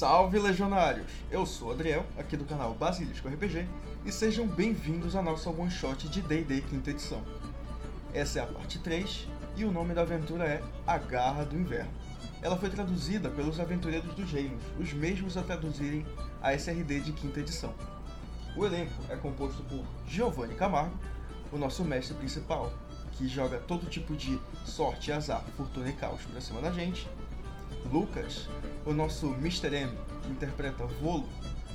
Salve legionários! Eu sou Adriel, aqui do canal Basilisco RPG, e sejam bem-vindos a nosso one shot de D&D quinta edição. Essa é a parte 3 e o nome da aventura é A Garra do Inverno. Ela foi traduzida pelos Aventureiros dos Reinos, os mesmos a traduzirem a SRD de quinta edição. O elenco é composto por Giovanni Camargo, o nosso mestre principal, que joga todo tipo de sorte, azar, fortuna e caos pra cima da gente, Lucas, o nosso Mr. M, interpreta Volo,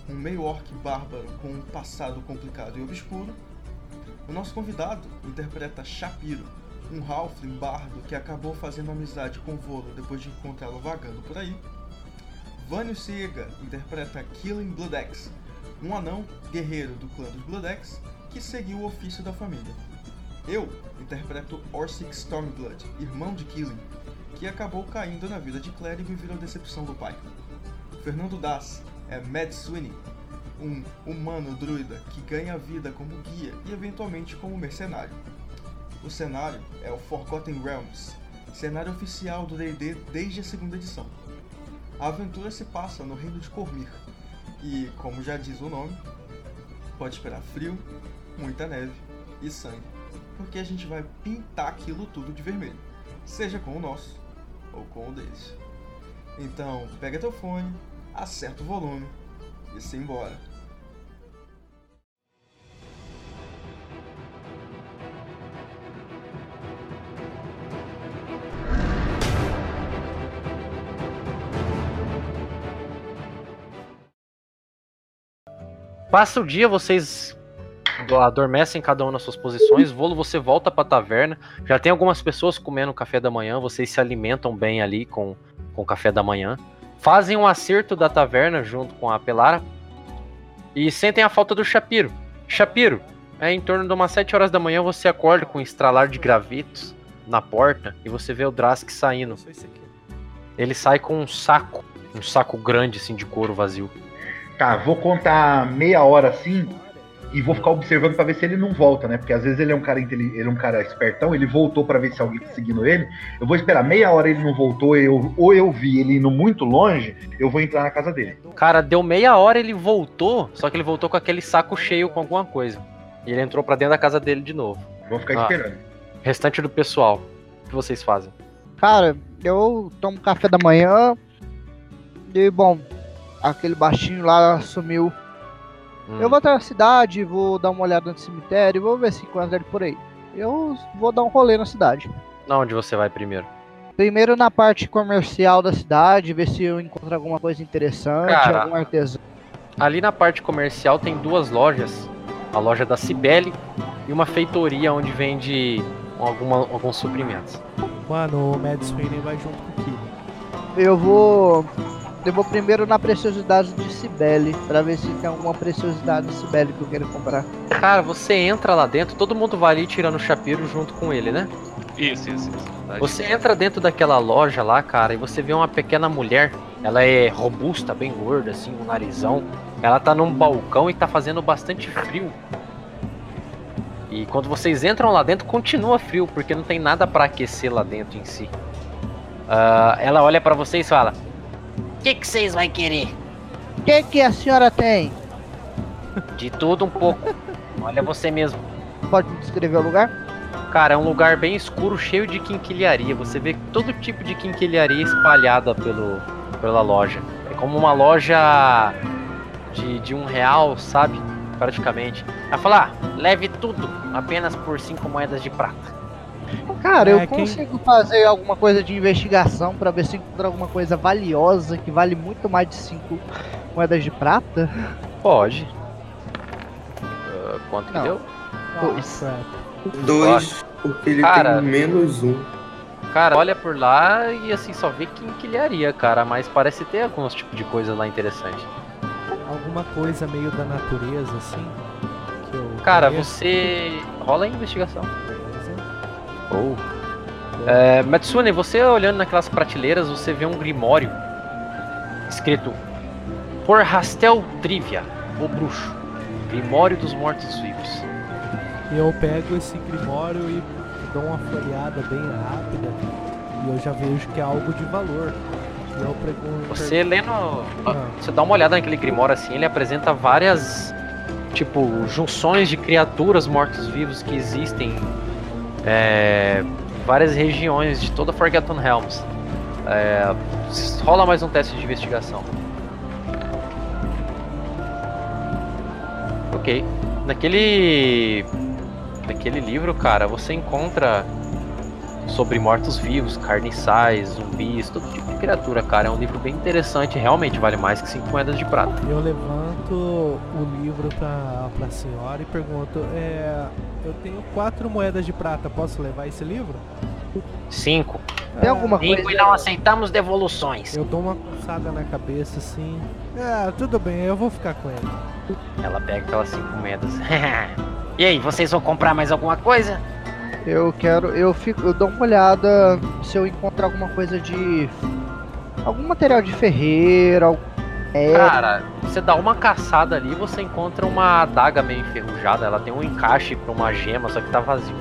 um meio-orc bárbaro com um passado complicado e obscuro. O nosso convidado interpreta Shapiro, um halfling bardo que acabou fazendo amizade com Volo depois de encontrá-lo vagando por aí. Vânio Siega interpreta Killing Bloodaxe, um anão guerreiro do clã dos Bloodaxe que seguiu o ofício da família. Eu interpreto Orsic Stormblood, irmão de Killing, que acabou caindo na vida de clérigo e virou decepção do pai. Fernando Das é Mad Sweeney, um humano druida que ganha vida como guia e eventualmente como mercenário. O cenário é o Forgotten Realms, cenário oficial do D&D desde a segunda edição. A aventura se passa no reino de Cormir e, como já diz o nome, pode esperar frio, muita neve e sangue, porque a gente vai pintar aquilo tudo de vermelho, seja com o nosso ou com o deles. Então, pega teu fone, acerta o volume e se embora. Passa o dia, vocês adormecem cada um nas suas posições. Volo, você volta pra taverna. Já tem algumas pessoas comendo café da manhã. Vocês se alimentam bem ali com, com café da manhã. Fazem um acerto da taverna junto com a Pelara. E sentem a falta do Shapiro. Shapiro, é em torno de umas 7 horas da manhã você acorda com um estralar de gravetos na porta e você vê o Drask saindo. Ele sai com um saco, um saco grande assim de couro vazio. Tá, vou contar meia hora assim e vou ficar observando pra ver se ele não volta, né? Porque às vezes ele é um cara ele é um cara espertão, ele voltou pra ver se alguém tá seguindo ele. Eu vou esperar meia hora ele não voltou, eu, ou eu vi ele indo muito longe, eu vou entrar na casa dele. Cara, deu meia hora ele voltou, só que ele voltou com aquele saco cheio com alguma coisa. E ele entrou pra dentro da casa dele de novo. Vou ficar Ah. esperando. Restante do pessoal, o que vocês fazem? Cara, eu tomo café da manhã e, bom, aquele baixinho lá sumiu. Hum. Eu vou até a cidade, vou dar uma olhada no cemitério, vou ver se encontro ele por aí. Eu vou dar um rolê na cidade. Na onde você vai primeiro? Primeiro na parte comercial da cidade, ver se eu encontro alguma coisa interessante, Cara. algum artesão. Ali na parte comercial tem duas lojas. A loja da Cibele e uma feitoria onde vende alguma, alguns suprimentos. Mano, o Mad Sweeney vai junto com o. Eu vou. Eu vou primeiro na preciosidade de Cibele, pra ver se tem alguma preciosidade de Cibele que eu quero comprar. Cara, você entra lá dentro, todo mundo vai ali tirando o chapiro junto com ele, né? Isso, isso, isso. Tá, Você entra dentro daquela loja lá, cara, e você vê uma pequena mulher. Ela é robusta, bem gorda, assim, um narizão. Ela tá num balcão e tá fazendo bastante frio. E quando vocês entram lá dentro, continua frio, porque não tem nada pra aquecer lá dentro em si. Ah, ela olha pra vocês e fala: que que vocês vai querer? O que, que a senhora tem? De tudo um pouco. Olha você mesmo. Pode me descrever o lugar? Cara, é um lugar bem escuro, cheio de quinquilharia. Você vê todo tipo de quinquilharia espalhada pelo, pela loja. É como uma loja de, de um real, sabe? Praticamente. Ela fala, ah, leve tudo, apenas por cinco moedas de prata. Cara, É, eu quem- consigo fazer alguma coisa de investigação pra ver se encontro alguma coisa valiosa que vale muito mais de 5 moedas de prata? Pode. Ah, quanto que Não. deu? Pois. Crap. Dois, porque ele Cara. tem menos um. Cara, olha por lá e assim, só vê quinquilharia, cara. Mas parece ter alguns tipos de coisa lá interessante. Alguma coisa meio da natureza, assim. Que eu Cara, conheço. você. Rola a investigação. Ou. É, Matsune, você olhando naquelas prateleiras, você vê um grimório escrito Por Rastel Trivia, o bruxo, Grimório dos Mortos-Vivos. Eu pego esse grimório e dou uma folheada bem rápida. E eu já vejo que é algo de valor. E eu pergunto. Você lendo. Ah. Você dá uma olhada naquele Grimório assim, ele apresenta várias. Tipo, junções de criaturas mortos-vivos que existem. É, várias regiões de toda Forgotten Realms. É, rola mais um teste de investigação. Ok. Naquele. Naquele livro, cara, você encontra sobre mortos-vivos, carniçais, zumbis, todo tipo de criatura, cara. É um livro bem interessante, realmente vale mais que 5 moedas de prata. Eu levanto o livro pra, pra senhora e pergunto: é, Eu tenho quatro moedas de prata, posso levar esse livro? 5. Tem alguma Cinco coisa. e não aceitamos devoluções. Eu dou uma coçada na cabeça assim. É, tudo bem, eu vou ficar com ele. Ela pega aquelas 5 moedas. e aí, vocês vão comprar mais alguma coisa? Eu quero. Eu fico. Eu dou uma olhada se eu encontrar alguma coisa de. Algum material de ferreira, algum. É, Cara, você dá uma caçada ali e você encontra uma adaga meio enferrujada. Ela tem um encaixe pra uma gema, só que tá vazio.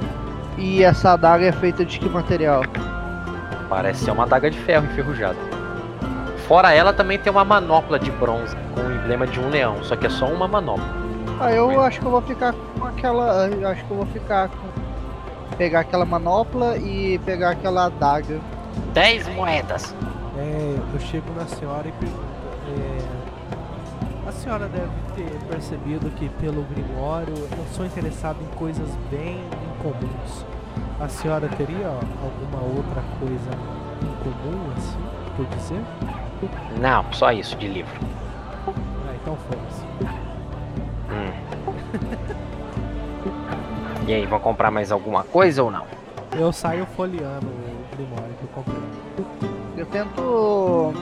e essa adaga é feita de que material? Parece ser uma adaga de ferro enferrujada. Fora ela também tem uma manopla de bronze com o emblema de um leão, só que é só uma manopla. Ah, eu acho que eu vou ficar com aquela. Eu acho que eu vou ficar com. Pegar aquela manopla e pegar aquela adaga. 10 moedas. É, eu chego na senhora e pergunto. A senhora deve ter percebido que pelo Grimório eu sou interessado em coisas bem incomuns. A senhora teria alguma outra coisa incomum, assim, por dizer? Não, só isso de livro. Ah, então foda-se. Hum. e aí, vão comprar mais alguma coisa ou não? Eu saio folheando o Grimório que eu comprei. Eu tento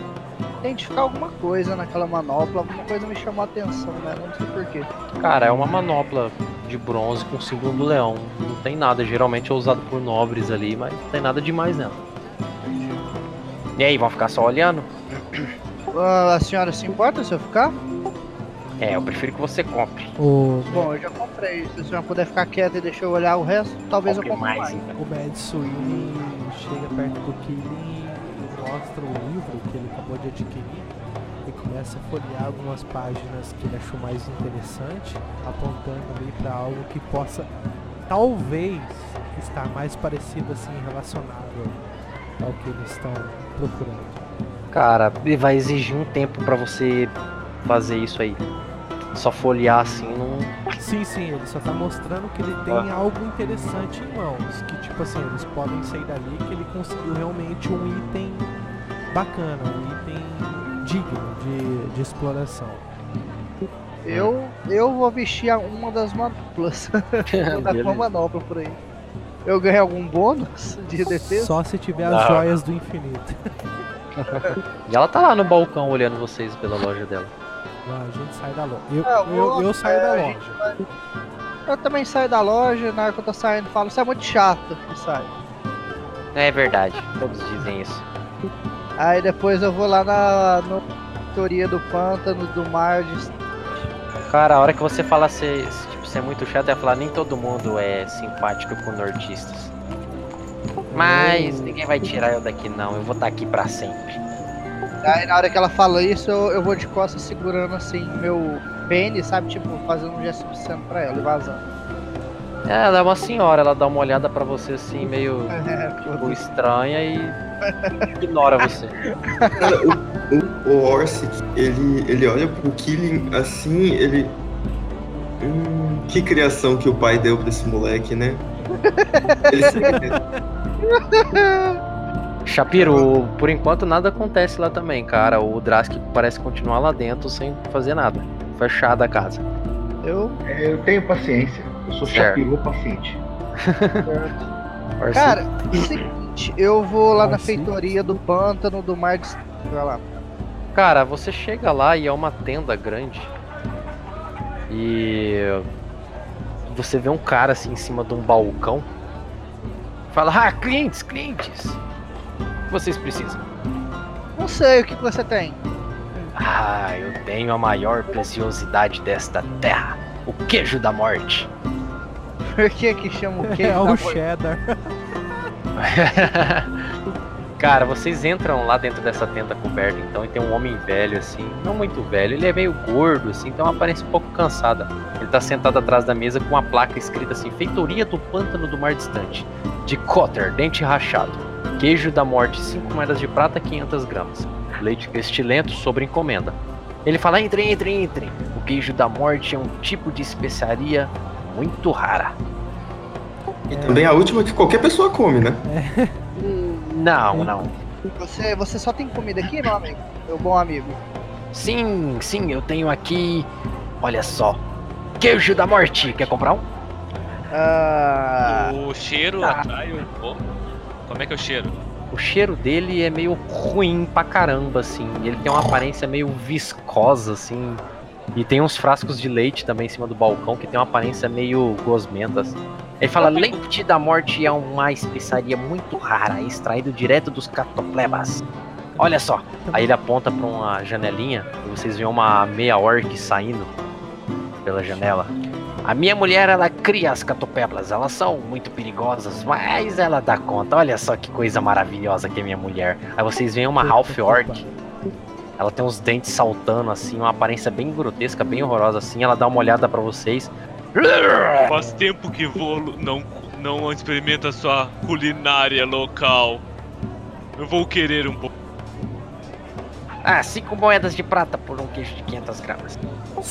identificar alguma coisa naquela manopla, alguma coisa me chamou a atenção, né? Não sei porquê. Cara, é uma manopla de bronze com o símbolo do leão. Não tem nada, geralmente é usado por nobres ali, mas não tem nada demais nela. E aí, vão ficar só olhando? Ah, a senhora se importa se eu ficar? É, eu prefiro que você compre. O, Bom, eu já comprei. Se a senhora puder ficar quieta e deixar eu olhar o resto, talvez Compre eu compre mais. mais, então. o Mad Sweeney chega perto do Killing mostra o livro que ele acabou de adquirir e começa a folhear algumas páginas que ele achou mais interessante, apontando ali para algo que possa talvez estar mais parecido assim relacionado ao que eles estão procurando. Cara, e vai exigir um tempo pra você fazer isso aí. Só folhear assim não. Sim, sim, ele só tá mostrando que ele tem algo interessante em mãos. Que tipo assim, eles podem sair dali que ele conseguiu realmente um item bacana, um item digno de, de exploração. Eu, eu vou vestir uma das manoplas. vou dar com uma manopla por aí. Eu ganhei algum bônus de defesa? Só se tiver as Não. joias do infinito. E ela tá lá no balcão olhando vocês pela loja dela. Não, a gente sai da loja. Eu, Ah, eu eu, eu saio é, da loja. Eu também saio da loja, na hora que eu tô saindo, falo, isso é muito chato e sai. É verdade, todos dizem isso. Aí depois eu vou lá na no teoria do pântano, do mar, de... Cara, a hora que você fala ser, tipo, ser muito chato, é falar nem todo mundo é simpático com nordistas. Mas ninguém vai tirar eu daqui não, eu vou estar aqui pra sempre. Aí na hora que ela fala isso, eu, eu vou de costas segurando assim meu pênis, sabe? Tipo, fazendo um gesto obsceno pra ela e vazando. É, ela é uma senhora, ela dá uma olhada pra você assim, meio É, tipo, estranha e ignora você. Cara, o, o, o Orsic, ele, ele olha pro Killing assim, ele. Hum, que criação que o pai deu pra esse moleque, né? Ele Shapiro, por enquanto nada acontece lá também, cara. O Drask parece continuar lá dentro sem fazer nada. Fechada a casa. eu. Eu tenho paciência. Eu sou Certo. chapirô paciente. Orsi- Cara, seguinte, eu vou lá na feitoria do pântano, do mar de. Vai lá. Cara, você chega lá e é uma tenda grande. E você vê um cara assim em cima de um balcão. Fala, ah, clientes, clientes. O que vocês precisam? Não sei o que você tem. Ah, eu tenho a maior preciosidade desta terra. O queijo da morte. Por que que chama o queijo É da o morte? cheddar. Cara, vocês entram lá dentro dessa tenda coberta, então, e tem um homem velho, assim, não muito velho, ele é meio gordo, assim, tem uma aparência um pouco cansada. Ele tá sentado atrás da mesa com uma placa escrita assim: Feitoria do Pântano do Mar Distante, de Cotter, dente rachado, queijo da morte, 5 moedas de prata, 500 gramas, leite pestilento sobre encomenda. Ele fala: entre, entre, entre. O queijo da morte é um tipo de especiaria muito rara. E também a última que qualquer pessoa come, né? Hum, Não, não. Você, você só tem comida aqui, meu amigo? Meu bom amigo. Sim, sim, eu tenho aqui. Olha só. Queijo da morte. Quer comprar um? Ah, O cheiro tá. atrai um pouco. Como é que é o cheiro? O cheiro dele é meio ruim pra caramba, assim. Ele tem uma aparência meio viscosa, assim. E tem uns frascos de leite também em cima do balcão que tem uma aparência meio gosmenta. assim. Ele fala: Leite da morte é uma especiaria muito rara, extraído direto dos catoplebas. Olha só. Aí ele aponta pra uma janelinha e vocês veem uma meia orc saindo pela janela. A minha mulher, ela cria as catopeblas. Elas são muito perigosas, mas ela dá conta. Olha só que coisa maravilhosa que é minha mulher. Aí vocês veem uma half orc. Ela tem uns dentes saltando assim, uma aparência bem grotesca, bem horrorosa assim. Ela dá uma olhada pra vocês. Faz tempo que Volo não, não experimenta sua culinária local. Eu vou querer um pouco. Ah, cinco moedas de prata por um queijo de 500 gramas.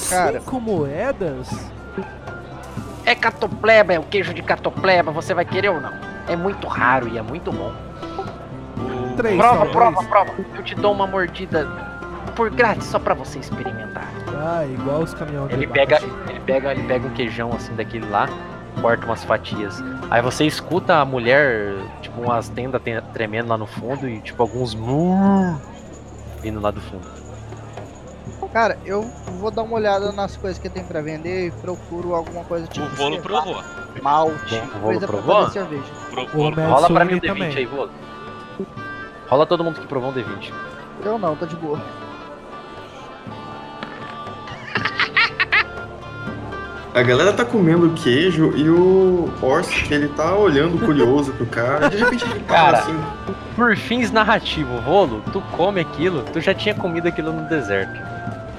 Cara. Cinco moedas? É catopleba, é o queijo de catopleba. Você vai querer ou não? É muito raro e é muito bom. Três, Prova, talvez. prova, prova. Eu te dou uma mordida por grátis só pra você experimentar. Ah, igual os caminhões Ele pega, ele pega, ele pega um queijão assim daquele lá, corta umas fatias. Aí você escuta a mulher, tipo, umas tendas te- tremendo lá no fundo e tipo alguns vindo lá do fundo. cara, eu vou dar uma olhada nas coisas que tem pra vender e procuro alguma coisa tipo. O sei lá, provou. Malte, Bom, o coisa pra provou? fazer cerveja. Pro, O Volo Homem- Rola pra mim o D20 também. aí, Volo. Rola todo mundo que provou um D20. Eu não, tá de boa. A galera tá comendo queijo e o Orsk, ele tá olhando curioso pro cara. De repente ele para Cara. assim. Por fins narrativos, Volo, tu come aquilo, tu já tinha comido aquilo no deserto.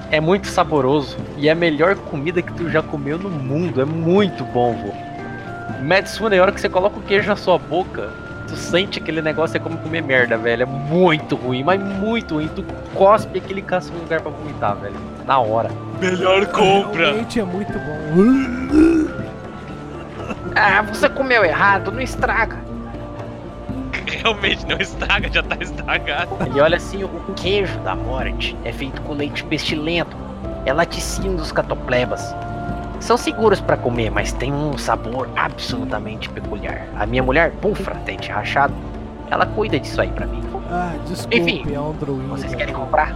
É muito saboroso e é a melhor comida que tu já comeu no mundo. É muito bom, vô. Matsune, a hora que você coloca o queijo na sua boca, tu sente aquele negócio, é como comer merda, velho. É muito ruim, mas muito ruim. Tu cospe aquele caça um lugar pra vomitar, velho. Na hora. Melhor compra. Realmente é muito bom. Ah, você comeu errado, não estraga. Realmente não estraga, já tá estragado. Ele olha assim, o queijo da morte é feito com leite pestilento. É laticínio dos catoplebas. São seguros pra comer, mas tem um sabor absolutamente peculiar. A minha mulher, Pufra, dente rachado, ela cuida disso aí pra mim. Ah, desculpe, Enfim, é um druida. Vocês querem comprar?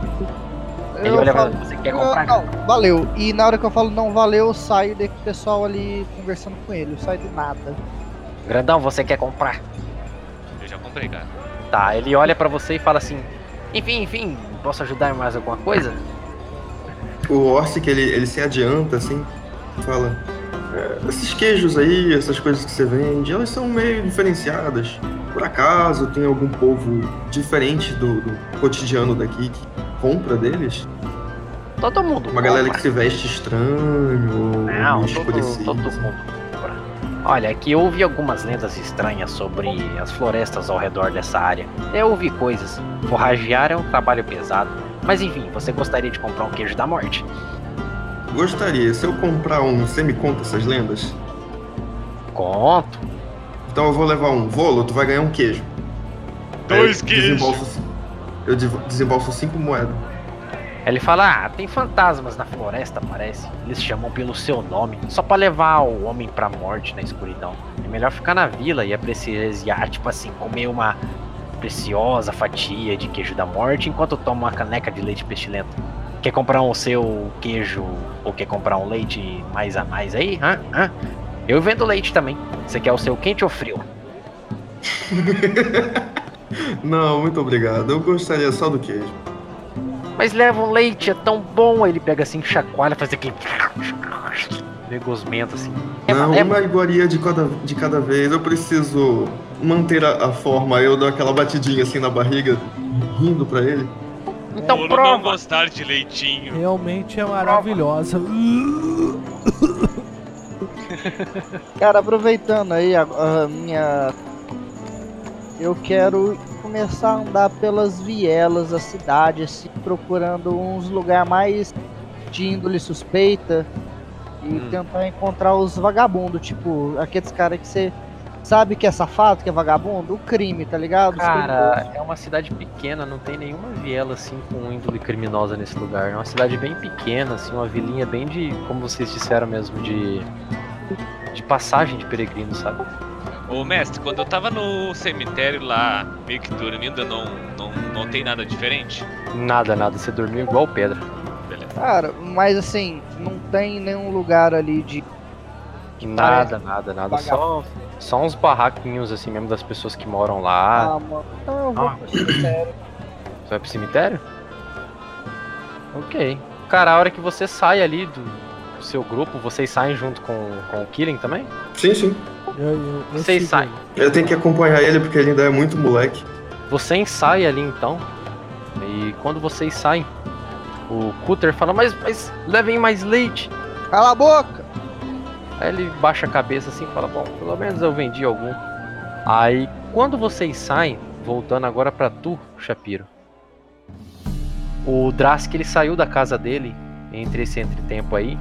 Ele Eu olha pra falo, você, quer não, comprar? não, valeu. E na hora que eu falo não valeu, eu saio com o pessoal ali conversando com ele. Eu saio do nada. Grandão, você quer comprar? Eu já comprei, cara. Tá, ele olha pra você e fala assim: Enfim, enfim, posso ajudar em mais alguma coisa? O Orsk, ele, ele se adianta assim, fala. "É, esses queijos aí, essas coisas que você vende, elas são meio diferenciadas. Por acaso tem algum povo diferente do, do cotidiano daqui que compra deles? Todo mundo. Uma galera que compra. se veste estranho, ou Não, todo, todo mundo compra. Olha, aqui eu ouvi algumas lendas estranhas sobre as florestas ao redor dessa área. Eu ouvi coisas. Forragear é um trabalho pesado. Mas enfim, você gostaria de comprar um queijo da morte? Gostaria, se eu comprar um, você me conta essas lendas? Conto. Então eu vou levar um volo, tu vai ganhar um queijo. Dois queijos. desembolso- Eu desembolso cinco moedas. Ele fala: Ah, tem fantasmas na floresta, parece. Eles chamam pelo seu nome, só pra levar o homem pra morte na escuridão. É melhor ficar na vila e apreciar, tipo assim, comer uma preciosa fatia de queijo da morte enquanto toma uma caneca de leite pestilento. Quer comprar o seu queijo ou quer comprar um leite mais a mais aí? Hã? Hã? Eu vendo leite também. Você quer o seu quente ou frio? Não, muito obrigado. Eu gostaria só do queijo. Mas leva um leite, é tão bom. Aí Ele pega assim, chacoalha, faz aquele. meio gosmento, assim. Não, é- uma iguaria de cada, de cada vez. Eu preciso manter a, a forma. Eu dou aquela batidinha assim na barriga, rindo pra ele. Então não prova! gostar de leitinho. Realmente é maravilhosa. Cara, aproveitando aí a, a minha. Eu quero começar a andar pelas vielas da cidade, assim, procurando uns lugares mais de índole suspeita e Hum. tentar encontrar os vagabundos, tipo, aqueles caras que você sabe que é safado, que é vagabundo, o crime, tá ligado? Os Cara, é uma cidade pequena, não tem nenhuma viela assim com índole criminosa nesse lugar. É uma cidade bem pequena, assim, uma vilinha bem de, como vocês disseram mesmo, de de passagem de peregrino, sabe? Ô mestre, quando eu tava no cemitério lá, meio que dormindo, eu não, não notei nada diferente. Nada, nada, você dormiu igual pedra. Beleza. Cara, mas assim, não tem nenhum lugar ali de. Nada, nada, nada. Só, só uns barraquinhos assim mesmo das pessoas que moram lá. Ah, mano. Então eu vou Ah. pro cemitério. Você vai pro cemitério? Ok. Cara, a hora que você sai ali do, seu grupo, vocês saem junto com, com o Killing também? Sim, sim. Eu, eu, eu Vocês sigo saem. Eu tenho que acompanhar ele porque ele ainda é muito moleque. Você ensaia ali então. E quando vocês saem, o Cutter fala, mas, mas levem mais leite. Cala a boca! Aí ele baixa a cabeça assim e fala, bom, pelo menos eu vendi algum. Aí quando vocês saem, voltando agora pra tu, Shapiro. O Drask ele saiu da casa dele, entre esse entretempo aí,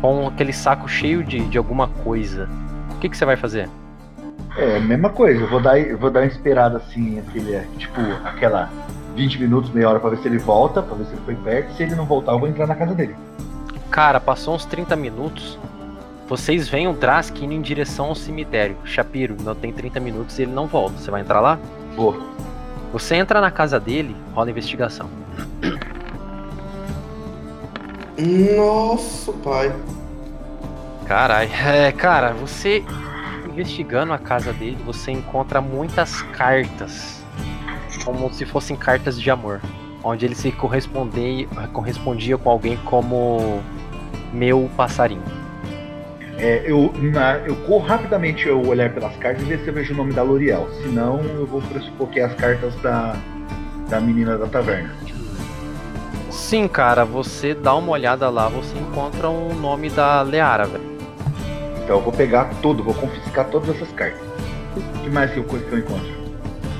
com aquele saco cheio de, de alguma coisa. O que, que você vai fazer? É, mesma coisa, eu vou dar, eu vou dar uma esperada assim entre ele, é, tipo, aquela 20 minutos, meia hora pra ver se ele volta, pra ver se ele foi perto. Se ele não voltar, eu vou entrar na casa dele. Cara, passou uns 30 minutos. Vocês veem o Drask indo em direção ao cemitério. Shapiro, não tem 30 minutos e ele não volta. Você vai entrar lá? Vou. Você entra na casa dele, rola investigação. Nossa, pai. Caralho. É, cara, você investigando a casa dele, você encontra muitas cartas. Como se fossem cartas de amor. Onde ele se correspondia, correspondia com alguém como meu passarinho. É, eu, na- eu corro rapidamente eu olhar pelas cartas e ver se eu vejo o nome da L'Oreal. Senão eu vou pressupor que é as cartas da, da menina da taverna. Sim, cara, você dá uma olhada lá, você encontra o nome da Leara, velho. Então eu vou pegar tudo, vou confiscar todas essas cartas. O que mais que eu, que eu encontro?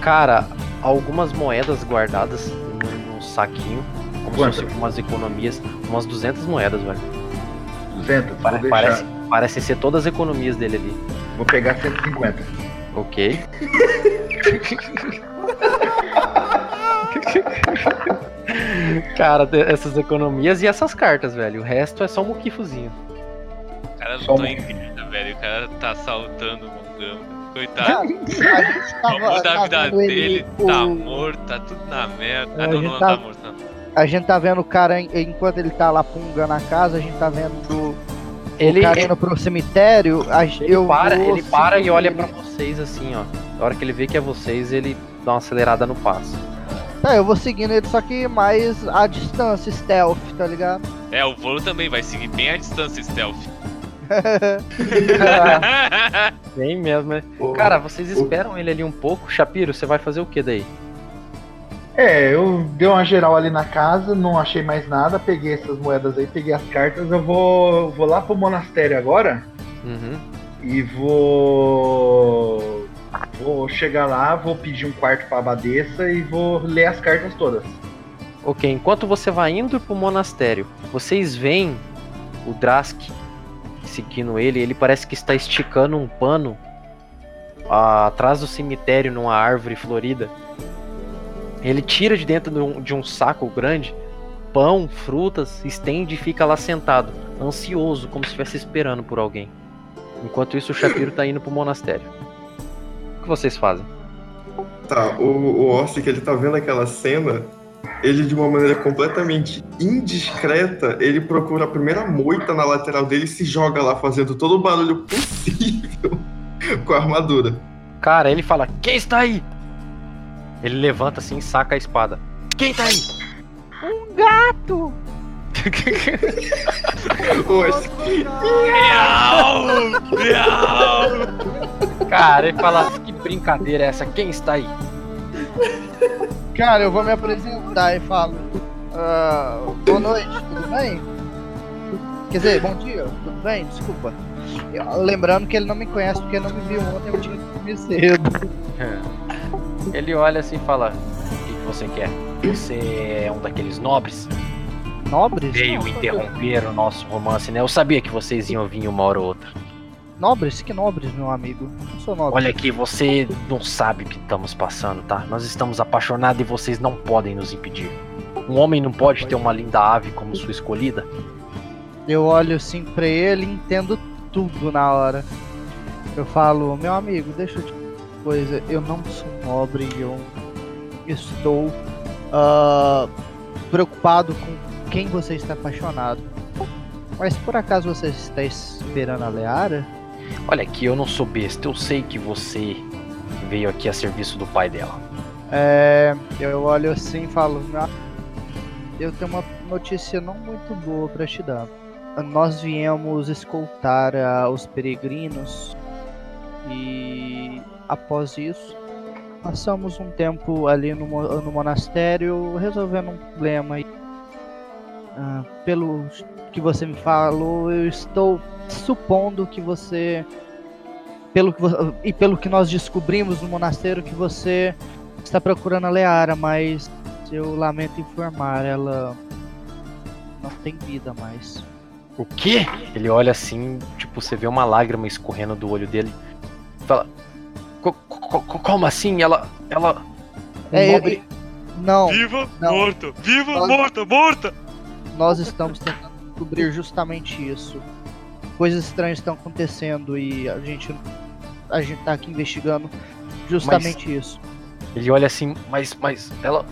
Cara, algumas moedas guardadas num, saquinho, como Quantas? se fossem umas economias, umas 200 moedas, velho. 200? Pare- vou, deixar, parece, parecem ser todas as economias dele ali. vou pegar 150. Ok. Cara, de- essas economias e essas cartas, velho. O resto é só um muquifozinho. O cara lutou um- em vida, velho. O cara tá assaltando o mundão. Cara, Coitado. O tava, amor da tá vida vendo ele- dele tá o- morto, tá tudo na merda. É, Ah, a não, gente não, tá- tá morto, não. A gente tá vendo o cara, en- enquanto ele tá lá pungando a casa, a gente tá vendo o Ele, cara indo pro cemitério. Ele eu para, vou ele para e olha pra vocês assim, ó. Na hora que ele vê que é vocês, ele dá uma acelerada no passo. Tá, eu vou seguindo ele, só que mais a distância, stealth, tá ligado? É, o voo também vai seguir bem a distância stealth. Bem mesmo, né? Ô, Cara, vocês esperam ele ali um pouco. Shapiro, você vai fazer o que daí? É, eu dei uma geral ali na casa, não achei mais nada, peguei essas moedas aí, peguei as cartas, eu vou, vou lá pro monastério agora Uhum. e vou. Vou chegar lá, vou pedir um quarto pra abadesa e vou ler as cartas todas. Ok, enquanto você vai indo pro monastério, vocês veem o Drask seguindo ele, ele parece que está esticando um pano atrás do cemitério numa árvore florida. Ele tira de dentro de um, de um saco grande pão, frutas, estende e fica lá sentado, ansioso, como se estivesse esperando por alguém. Enquanto isso, o Shapiro tá indo pro monastério. O que vocês fazem? Tá, o, o Orsic, ele tá vendo aquela cena, ele de uma maneira completamente indiscreta, ele procura a primeira moita na lateral dele e se joga lá fazendo todo o barulho possível com a armadura. Cara, ele fala: Quem está aí? Ele levanta assim e saca a espada. Quem tá aí? Um gato! Miau! Miau! Cara, ele fala, que brincadeira é essa? Quem está aí? Cara, eu vou me apresentar e falo. "Ah, boa noite, tudo bem? Quer dizer, bom dia, tudo bem? Desculpa. Eu- lembrando que ele não me conhece porque não me viu ontem, eu tinha que dormir cedo. Ele olha assim e fala: O que, que você quer? Você é um daqueles nobres? Nobres? Veio interromper o nosso romance, né? Eu sabia que vocês iam vir uma hora ou outra. Nobres? Que nobres, meu amigo? Não sou nobre. Olha aqui, você não sabe o que estamos passando, tá? Nós estamos apaixonados e vocês não podem nos impedir. Um homem não pode ter uma linda ave como sua escolhida. Eu olho assim pra ele e entendo tudo na hora. Eu falo, meu amigo, deixa eu te coisa, eu não sou nobre, eu estou ah, preocupado com quem você está apaixonado. Mas por acaso você está esperando a Leara? Olha aqui, eu não sou besta, eu sei que você veio aqui a serviço do pai dela. É, eu olho assim e falo, "Ah, eu tenho uma notícia não muito boa para te dar. Nós viemos escoltar ah, os peregrinos e após isso passamos um tempo ali no, no monastério resolvendo um problema. E, ah, pelo que você me falou, eu estou supondo que você pelo que e pelo que nós descobrimos no monastério que você está procurando a Leara, mas eu lamento informar, ela não tem vida mais. O quê? Ele olha assim, tipo, você vê uma lágrima escorrendo do olho dele. Fala. "Co- co- co- Como assim? Ela. Ela. um É, nobre- ele- não, Viva, Não. morto! Viva, Nós- morta, morta! nós estamos tentando descobrir justamente isso. Coisas estranhas estão acontecendo e a gente a gente tá aqui investigando justamente isso. Ele olha assim, mas. Mas ela.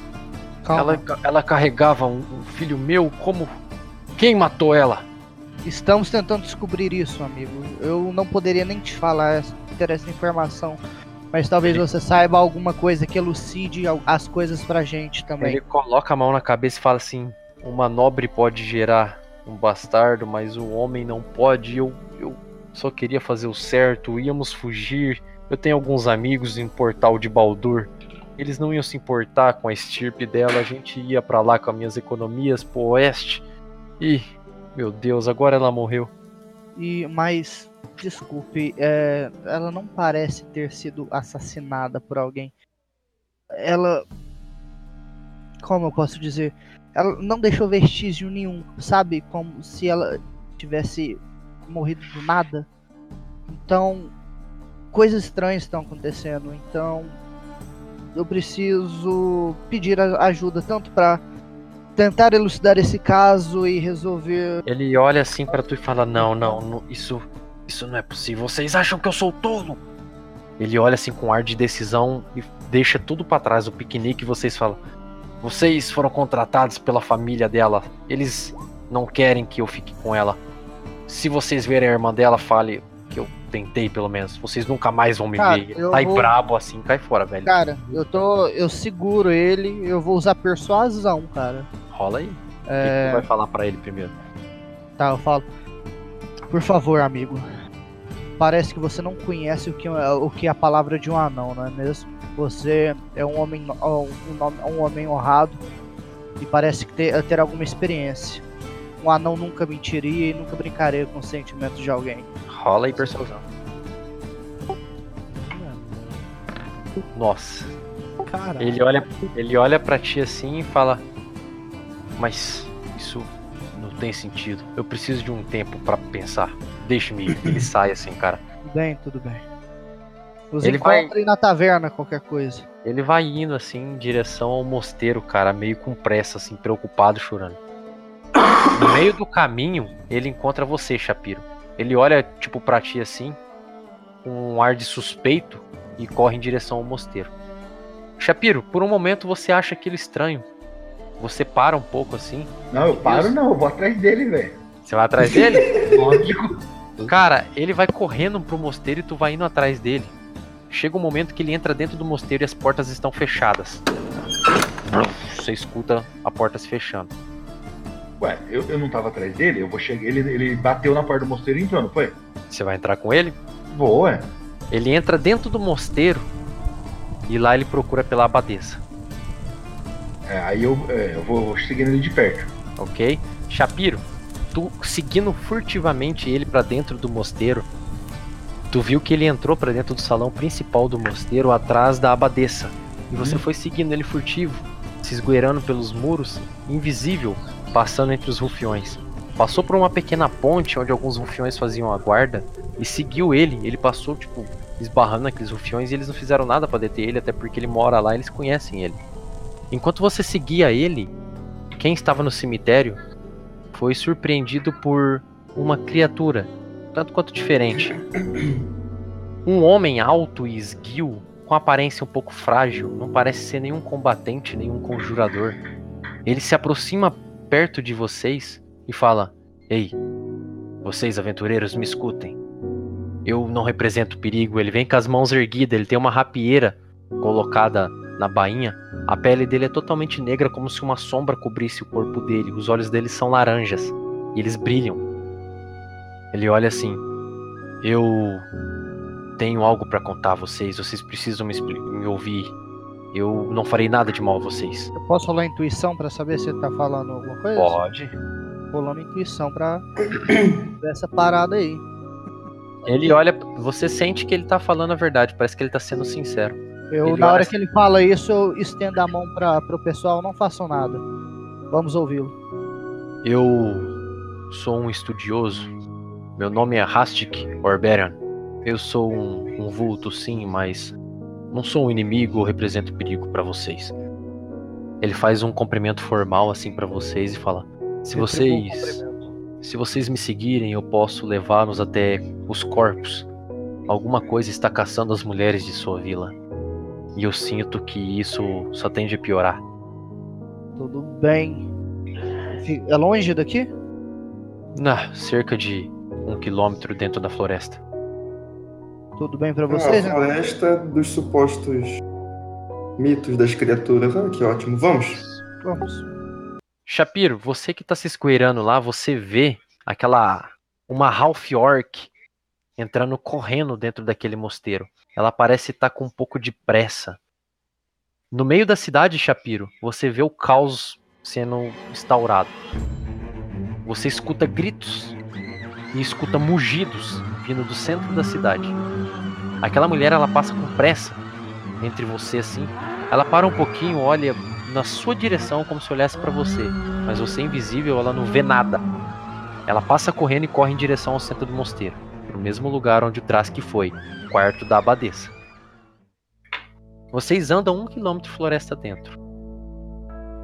Calma. Ela, ela carregava um, um filho meu? Como. Quem matou ela? Estamos tentando descobrir isso, amigo. Eu não poderia nem te falar essa, ter essa informação, mas talvez Ele- você saiba alguma coisa que elucide as coisas pra gente também. Ele coloca a mão na cabeça e fala assim: Uma nobre pode gerar um bastardo, mas um homem não pode. Eu, eu só queria fazer o certo, íamos fugir. Eu tenho alguns amigos em Portal de Baldur. Eles não iam se importar com a estirpe dela. A gente ia pra lá com as minhas economias pro oeste. E, meu Deus, agora ela morreu. E mas desculpe, é, ela não parece ter sido assassinada por alguém. Ela, como eu posso dizer, ela não deixou vestígio nenhum, sabe, como se ela tivesse morrido do nada. Então, coisas estranhas estão acontecendo. Então, eu preciso pedir ajuda tanto para tentar elucidar esse caso e resolver Ele olha assim pra tu e fala: Não, não, não, isso, isso não é possível. Vocês acham que eu sou tolo? Ele olha assim com ar de decisão e deixa tudo pra trás, o piquenique, e vocês falam: Vocês foram contratados pela família dela. Eles não querem que eu fique com ela. Se vocês verem a irmã dela, fale que eu tentei, pelo menos. Vocês nunca mais vão me Cara, ver. Tá aí vou- brabo assim, cai fora, velho. Cara, eu tô. Eu seguro ele, eu vou usar persuasão, cara. Rola aí. O que que É. tu vai falar pra ele primeiro? Tá, eu falo. Por favor, amigo. Parece que você não conhece o que, é- o que é a palavra de um anão, não é mesmo? Você é um homem, um, um homem honrado e parece que ter, ter alguma experiência. Um anão nunca mentiria e nunca brincaria com os sentimentos de alguém. Rola aí, persuasão. Nossa. Cara, Ele olha, ele olha para ti assim e fala: Mas isso não tem sentido. Eu preciso de um tempo pra pensar. Deixe-me ir. Ele sai assim, cara. Tudo bem, tudo bem. Nos Ele vai- na taverna, qualquer coisa. Ele vai indo assim em direção ao mosteiro, cara, meio com pressa, assim, preocupado, chorando. No meio do caminho, ele encontra você, Shapiro. Ele olha, tipo, pra ti assim, com um ar de suspeito e corre em direção ao mosteiro. Shapiro, por um momento você acha aquilo estranho. Você para um pouco assim. Não, eu paro não, eu vou atrás dele, velho. Você vai atrás dele? Lógico. Cara, ele vai correndo pro mosteiro e tu vai indo atrás dele. Chega um momento que ele entra dentro do mosteiro e as portas estão fechadas. Você escuta a porta se fechando. Ué, eu, eu não tava atrás dele, eu vou chegar. Ele, ele bateu na porta do mosteiro e entrou, não foi? Você vai entrar com ele? Vou, ué. Ele entra dentro do mosteiro e lá ele procura pela abadesa, É, aí eu, é, eu vou seguindo ele de perto. ok? Shapiro, tu seguindo furtivamente ele pra dentro do mosteiro, tu viu que ele entrou pra dentro do salão principal do mosteiro atrás da abadesa. E você foi seguindo ele furtivo, se esgueirando pelos muros, invisível, passando entre os rufiões. Passou por uma pequena ponte onde alguns rufiões faziam a guarda e seguiu ele. Ele passou, tipo, esbarrando naqueles rufiões e eles não fizeram nada pra deter ele, até porque ele mora lá e eles conhecem ele. Enquanto você seguia ele, quem estava no cemitério foi surpreendido por uma criatura, tanto quanto diferente. Um homem alto e esguio, com aparência um pouco frágil, não parece ser nenhum combatente, nenhum conjurador. Ele se aproxima perto de vocês e fala: Ei, vocês aventureiros me escutem. Eu não represento perigo. Ele vem com as mãos erguidas, ele tem uma rapieira colocada na bainha. A pele dele é totalmente negra, como se uma sombra cobrisse o corpo dele. Os olhos dele são laranjas e eles brilham. Ele olha assim: Eu tenho algo pra contar a vocês. Vocês precisam me, me ouvir. Eu não farei nada de mal a vocês. Eu posso rolar intuição pra saber se ele tá falando alguma coisa? Pode. Rolando intuição pra essa parada aí. Ele olha, você sente que ele tá falando a verdade, parece que ele tá sendo sincero. Eu, Ele na hora que ele fala isso, eu estendo a mão para pro pessoal, não façam nada. Vamos ouvi-lo. Eu sou um estudioso. Meu nome é Rastik Orberian. Eu sou um, um vulto, sim, mas não sou um inimigo ou represento perigo pra vocês. Ele faz um cumprimento formal assim pra vocês e fala: Se o vocês. Se vocês me seguirem, eu posso levá-los até os corpos. Alguma coisa está caçando as mulheres de sua vila. E eu sinto que isso só tende a piorar. Tudo bem. É longe daqui? Ah, cerca de um quilômetro dentro da floresta. Tudo bem pra Ah, vocês? a né? floresta dos supostos mitos das criaturas. Ah, que ótimo. Vamos. Vamos. Shapiro, você que tá se escoeirando lá, você vê aquela. uma Half Orc entrando correndo dentro daquele mosteiro. Ela parece estar com um pouco de pressa. No meio da cidade, Shapiro, você vê o caos sendo instaurado. Você escuta gritos e escuta mugidos vindo do centro da cidade. Aquela mulher, ela passa com pressa entre você assim. Ela para um pouquinho, olha na sua direção como se olhasse para você, mas você é invisível, ela não vê nada. Ela passa correndo e corre em direção ao centro do mosteiro, pro mesmo lugar onde o Trask foi, quarto da abadesa. Vocês andam um quilômetro floresta dentro,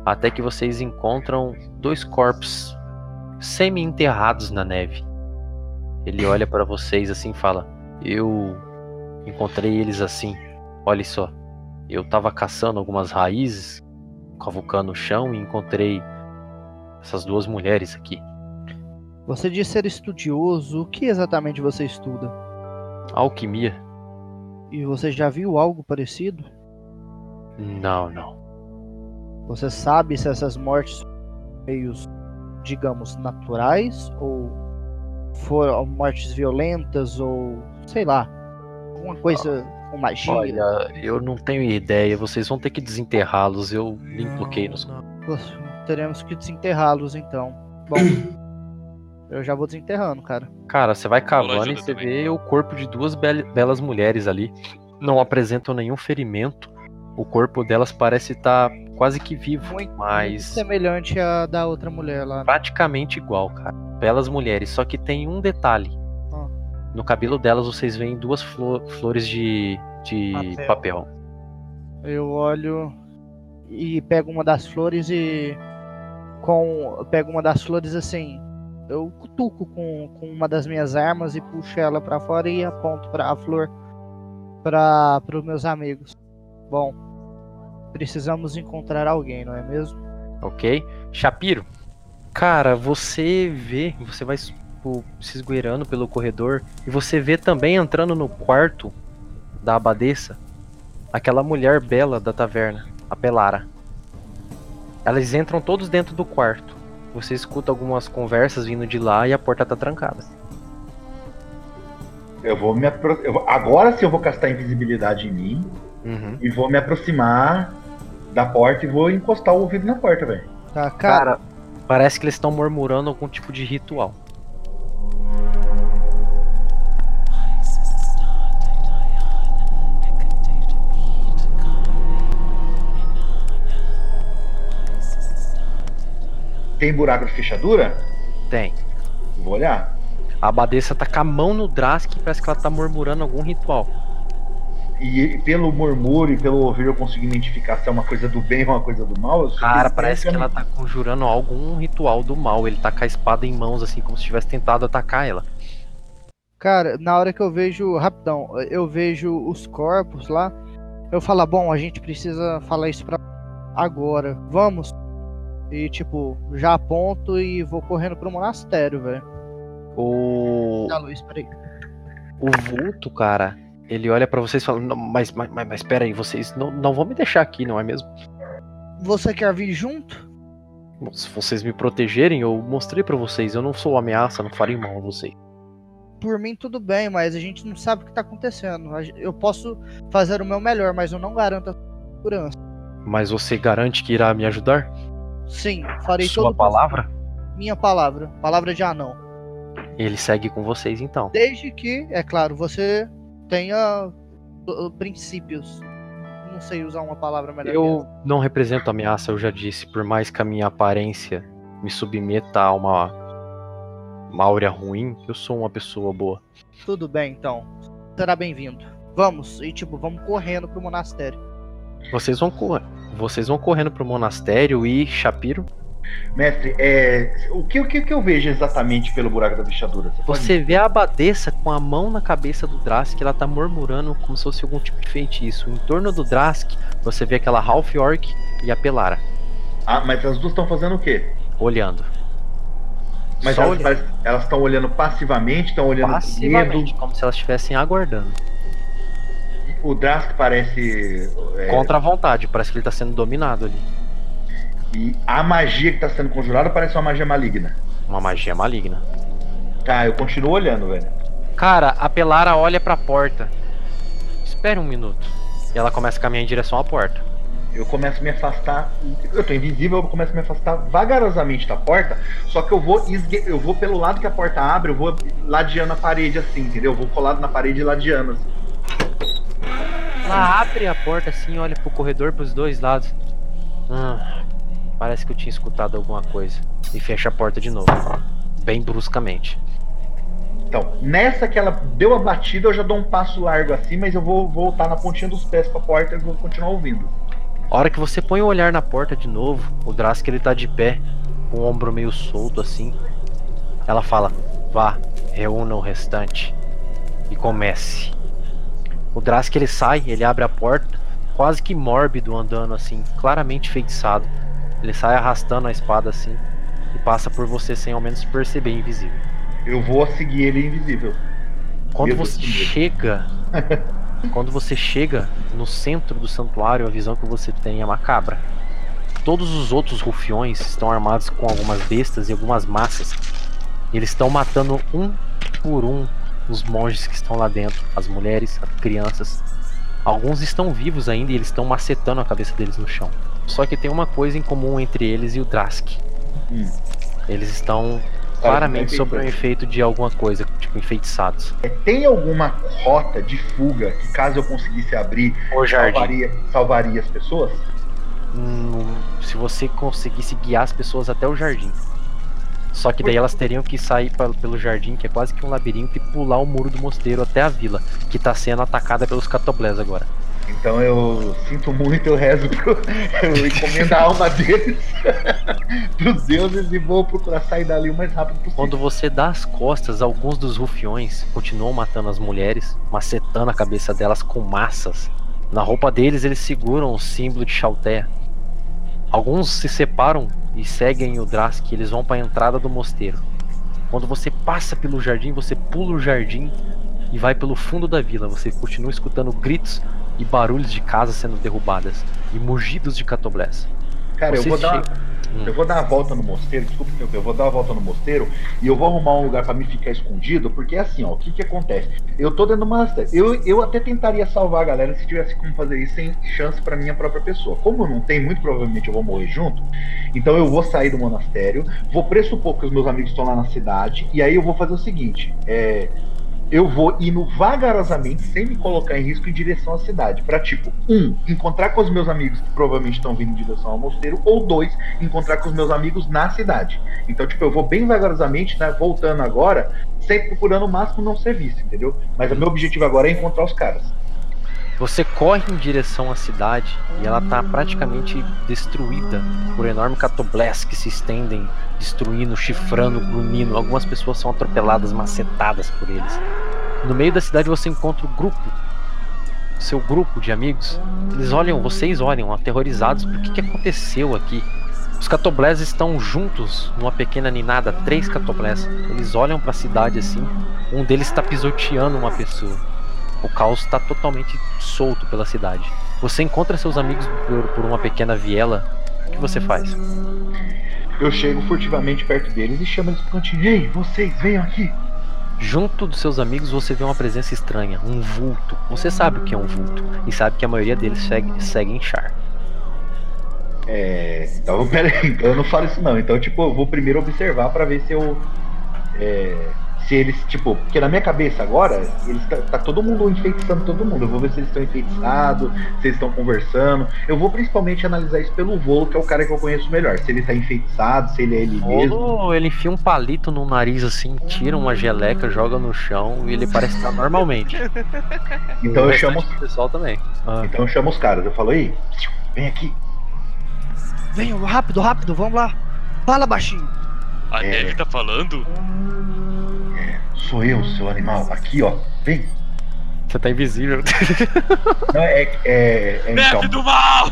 até que vocês encontram dois corpos semi-enterrados na neve. Ele olha para vocês assim e fala: Eu encontrei eles assim. Olha só, eu tava caçando algumas raízes cavucando o chão e encontrei essas duas mulheres aqui. Você diz ser estudioso. O que exatamente você estuda? Alquimia? E você já viu algo parecido? Não, não. Você sabe se essas mortes são meios, digamos, naturais ou foram mortes violentas ou sei lá, alguma coisa com magia? Olha, eu não tenho ideia. Vocês vão ter que desenterrá-los. Eu nem bloqueei nos. Não, Teremos que desenterrá-los então. Bom, eu já vou desenterrando, cara. Cara, você vai cavando e você também. vê o corpo de duas bel- belas mulheres ali. Não apresentam nenhum ferimento. O corpo delas parece estar quase que vivo, Muito, muito mas semelhante à da outra mulher lá. praticamente igual, cara. Belas mulheres, só que tem um detalhe. Ah. No cabelo delas vocês veem duas flo- flores de, de Papel. papel. Eu olho e pego uma das flores e com eu pego uma das flores assim, eu cutuco com, com uma das minhas armas e puxo ela pra fora e aponto para a flor para os meus amigos. Bom, precisamos encontrar alguém, não é mesmo? ok? Shapiro, cara, você vê, você vai tipo, se esgueirando pelo corredor e você vê também entrando no quarto da abadesa aquela mulher bela da taverna, a Pelara. Elas entram todos dentro do quarto Você escuta algumas conversas vindo de lá e a porta tá trancada. Eu vou me apro... eu vou- Agora sim eu vou castar invisibilidade em mim Uhum. e vou me aproximar da porta e vou encostar o ouvido na porta, velho. Tá, cara, Cara, parece que eles estão murmurando algum tipo de ritual. Tem buraco de fechadura? Tem. Vou olhar. A abadesa tá com a mão no Drask e parece que ela tá murmurando algum ritual. E pelo murmúrio e pelo ouvir eu consigo identificar se é uma coisa do bem ou uma coisa do mal. Cara, parece que ela tá conjurando algum ritual do mal. Ele tá com a espada em mãos, assim, como se tivesse tentado atacar ela. cara, na hora que eu vejo, rapidão, eu vejo os corpos lá, eu falo, bom, a gente precisa falar isso pra agora, vamos. E tipo, já aponto e vou correndo pro monastério, velho. O, Dá luz, peraí. o vulto, cara, ele olha pra vocês e fala: "Não, mas, mas, mas, mas pera aí, vocês não, não vão me deixar aqui, não é mesmo? Você quer vir junto? Bom, Se vocês me protegerem, eu mostrei pra vocês. Eu não sou ameaça, não farei mal a vocês. Por mim tudo bem, mas a gente não sabe o que tá acontecendo. Eu posso fazer o meu melhor, mas eu não garanto a segurança. Mas você garante que irá me ajudar? Sim, farei Sua todo palavra? possível. Minha palavra, palavra de anão. Ele segue com vocês então. Desde que, é claro, você tenha uh, princípios. Não sei usar uma palavra melhor. Eu não represento ameaça, eu já disse, por mais que a minha aparência me submeta a uma, uma áurea ruim, eu sou uma pessoa boa. Tudo bem, então. Será bem-vindo. Vamos, e tipo, vamos correndo pro monastério. Vocês vão correr. Vocês vão correndo pro monastério e Shapiro, Mestre, é... o, que, o que que eu vejo exatamente pelo buraco da fechadura? pode você vê a abadesa com a mão na cabeça do Drask, ela tá murmurando como se fosse algum tipo de feitiço. Em torno do Drask, você vê aquela Half Orc e a Pelara Ah, mas as duas estão fazendo o quê? olhando. Mas Só elas olhando. estão olhando passivamente, estão olhando Passivamente, medo. como se elas estivessem aguardando. O Drask parece. é, Contra a vontade, parece que ele tá sendo dominado ali. E a magia que está sendo conjurada parece uma magia maligna. Uma magia maligna. Tá, eu continuo olhando, velho. Cara, a Pelara olha pra porta. Espere um minuto. E ela começa a caminhar em direção à porta. Eu começo a me afastar. Eu tô invisível, eu começo a me afastar vagarosamente da porta. Só que eu vou esgue- eu vou pelo lado que a porta abre, eu vou ladeando a parede assim, entendeu? Eu vou colado na parede e ladeando. Assim. Ela abre a porta assim, olha pro corredor pros dois lados. Ah, parece que eu tinha escutado alguma coisa. E fecha a porta de novo. Bem bruscamente. Então, nessa que ela deu a batida, eu já dou um passo largo assim, mas eu vou voltar na pontinha dos pés pra porta e vou continuar ouvindo. A hora que você põe o olhar na porta de novo, o Drask ele tá de pé, com o ombro meio solto assim. Ela fala: Vá, reúna o restante e comece. O Drask ele sai, ele abre a porta, quase que mórbido andando assim, claramente feitiçado. Ele sai arrastando a espada assim e passa por você sem ao menos perceber invisível. Eu vou seguir ele invisível. Quando você medo. chega, quando você chega no centro do santuário, a visão que você tem é macabra. Todos os outros rufiões estão armados com algumas bestas e algumas massas. E eles estão matando um por um os monges que estão lá dentro, as mulheres, as crianças. Alguns estão vivos ainda e eles estão macetando a cabeça deles no chão. Só que tem uma coisa em comum entre eles e o Drask. Hum. Eles estão claramente sob o feito. efeito de alguma coisa, tipo enfeitiçados. É, Tem alguma rota de fuga que, caso eu conseguisse abrir, salvaria, salvaria as pessoas? Hum, se você conseguisse guiar as pessoas até o jardim. Só que daí elas teriam que sair pelo jardim, que é quase que um labirinto, e pular o muro do mosteiro até a vila, que tá sendo atacada pelos catoblés agora. Então eu sinto muito, eu rezo, pro, eu encomendo a alma deles pros deuses e vou procurar sair dali o mais rápido possível. Quando você dá as costas, alguns dos rufiões continuam matando as mulheres, macetando a cabeça delas com massas. Na roupa deles, eles seguram o símbolo de Chaltea. Alguns se separam e seguem o Drask, eles vão para a entrada do mosteiro. Quando você passa pelo jardim, você pula o jardim e vai pelo fundo da vila. Você continua escutando gritos e barulhos de casas sendo derrubadas e mugidos de catoblés. Cara, eu vou dar. Hum. Eu vou dar uma volta no mosteiro, desculpa eu vou dar uma volta no mosteiro e eu vou arrumar um lugar pra me ficar escondido, porque é assim, ó, o que que acontece? Eu tô dentro do monastério, eu, eu até tentaria salvar a galera se tivesse como fazer isso sem chance pra minha própria pessoa. Como não tem, muito provavelmente eu vou morrer junto, então eu vou sair do monastério, vou pressupor que os meus amigos estão lá na cidade, e aí eu vou fazer o seguinte, é... Eu vou indo vagarosamente, sem me colocar em risco, em direção à cidade. Pra, tipo, um, encontrar com os meus amigos que provavelmente estão vindo em direção ao mosteiro, ou dois, encontrar com os meus amigos na cidade. Então, tipo, eu vou bem vagarosamente, né, voltando agora, sempre procurando o máximo não ser visto, entendeu? Mas o meu objetivo agora é encontrar os caras. Você corre em direção à cidade e ela tá praticamente destruída por enormes catoblés que se estendem, destruindo, chifrando, grunhindo. Algumas pessoas são atropeladas, macetadas por eles. No meio da cidade você encontra o grupo, seu grupo de amigos. Eles olham, vocês olham, aterrorizados por que, que aconteceu aqui. Os catoblés estão juntos numa pequena ninada, três catoblés. Eles olham para a cidade assim. Um deles está pisoteando uma pessoa. O caos está totalmente solto pela cidade. Você encontra seus amigos por, por uma pequena viela. O que você faz? Eu chego furtivamente perto deles e chamo eles pro cantinho. Ei, vocês, venham aqui. Junto dos seus amigos você vê uma presença estranha, um vulto. Você sabe o que é um vulto e sabe que a maioria deles segue, segue em char. É, então, peraí, eu não falo isso não. Então, tipo, eu vou primeiro observar pra ver se eu. é, se eles, tipo, porque na minha cabeça agora, eles tá, tá todo mundo enfeitiçando todo mundo. Eu vou ver se eles estão enfeitiçados, se eles estão conversando. Eu vou principalmente analisar isso pelo voo, que é o cara que eu conheço melhor. Se ele tá enfeitiçado, se ele é ele mesmo. Rolo, ele enfia um palito no nariz assim, tira uma geleca, joga no chão e ele parece estar normalmente. Então eu chamo, do pessoal também. Ah. então eu chamo os caras. Eu falo, ei, vem aqui. Venham, rápido, rápido, vamos lá. Fala baixinho. A É. neve tá falando? Sou eu, seu animal. Aqui, ó. Vem. Você tá invisível. Não, é, é, é então. do mal!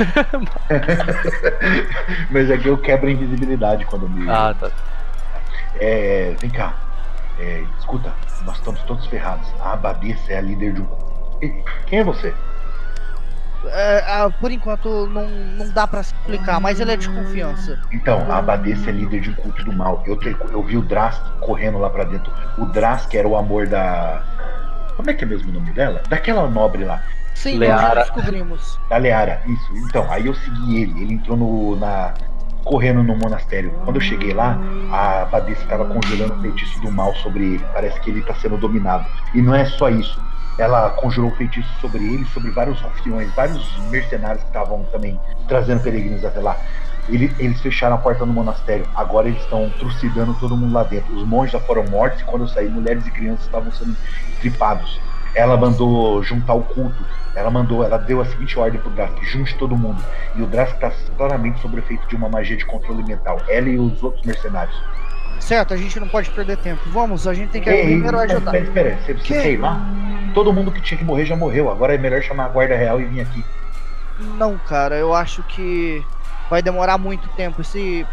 Mas aqui eu quebro a invisibilidade quando me. ah, tá. É, vem cá. É, escuta, nós estamos todos ferrados. A abadesa é a líder de um. Quem é você? É, ah, por enquanto não, não dá pra explicar, mas ele é de confiança. Então, a abadesa é líder de um culto do mal. Eu, te- eu vi o Drask correndo lá pra dentro. O Drask era o amor da. Como é que é mesmo o nome dela? Daquela nobre lá. Sim, Leara. descobrimos. Da Leara, isso. Então, aí eu segui ele. Ele entrou no, na, correndo no monastério. Quando eu cheguei lá, a abadesa estava conjurando o feitiço do mal sobre ele. Parece que ele está sendo dominado. E não é só isso. Ela conjurou o feitiço sobre ele, sobre vários rufiões, vários mercenários que estavam também trazendo peregrinos até lá. Ele- eles fecharam a porta no monastério. Agora eles estão trucidando todo mundo lá dentro. Os monges já foram mortos e quando eu saí, mulheres e crianças estavam sendo tripados. Ela mandou juntar o culto. Ela mandou, ela deu a seguinte ordem pro Drask: junte todo mundo. E o Drask está claramente sob o efeito de uma magia de controle mental. Ela e os outros mercenários. Certo, a gente não pode perder tempo. Vamos, a gente tem que Ei, primeiro ajudar. espera, espera. Você precisa Que? sei lá. Todo mundo que tinha que morrer já morreu. Agora é melhor chamar a guarda real e vir aqui. Não, cara, eu acho que vai demorar muito tempo. Se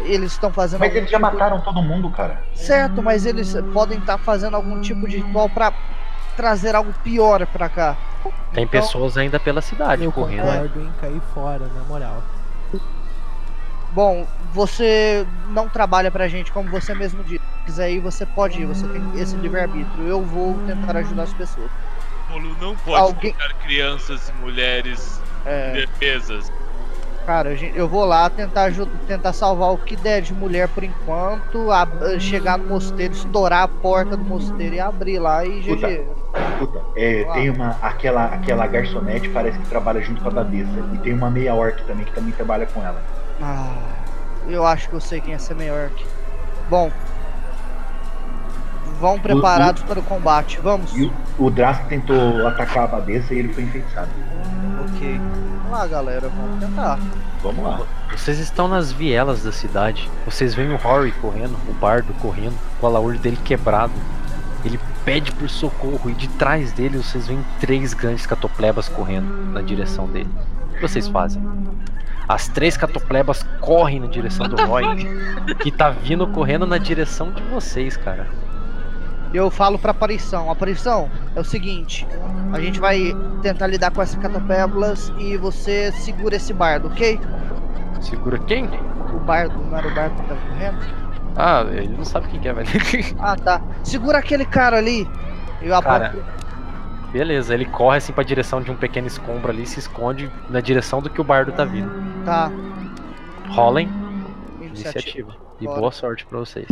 eles estão fazendo Mas eles já tipo- mataram todo mundo, cara. Certo, mas eles podem estar fazendo algum tipo de ritual pra trazer algo pior pra cá. Tem Então- pessoas ainda pela cidade Eu correndo. concordo em cair fora, na moral. Bom, você não trabalha pra gente, como você mesmo disse. Se quiser ir, você pode ir, você tem esse livre-arbítrio. Eu vou tentar ajudar as pessoas. Polo não pode Alguém- crianças e mulheres É, indefesas. cara, a eu vou lá tentar, aju- tentar salvar o que der de mulher por enquanto, ab- chegar no mosteiro, estourar a porta do mosteiro e abrir lá e Puta. GG. Escuta, é, tem uma. Aquela, aquela garçonete parece que trabalha junto com a Babessa. E tem uma meia orc também que também trabalha com ela. Ah, eu acho que eu sei quem é ser melhor. Bom, vão preparados para o combate. Vamos. E o, o Drask tentou atacar a Babessa e ele foi enfeitiçado. Ok. Vamos lá, galera. Vamos tentar. Vamos lá. Vocês estão nas vielas da cidade. Vocês veem o Rory correndo, o bardo correndo, com a laúde dele quebrado. Ele pede por socorro e de trás dele vocês veem três grandes catoplebas correndo na direção dele. O que vocês fazem? As três catoplebas correm na direção do Roy, que tá vindo correndo na direção de vocês, cara. Eu falo pra aparição. Aparição, é o seguinte. A gente vai tentar lidar com essas catapébulas e você segura esse bardo, ok? Segura quem? O bardo, não era o bardo que tava correndo? Ah, ele não sabe quem que é, velho. Ah, tá. Segura aquele cara ali. Eu aponto. Cara, Beleza, ele corre assim pra direção de um pequeno escombro ali, se esconde na direção do que o bardo tá vindo. Tá. Rolem Iniciativa. iniciativa. E Bora. boa sorte pra vocês.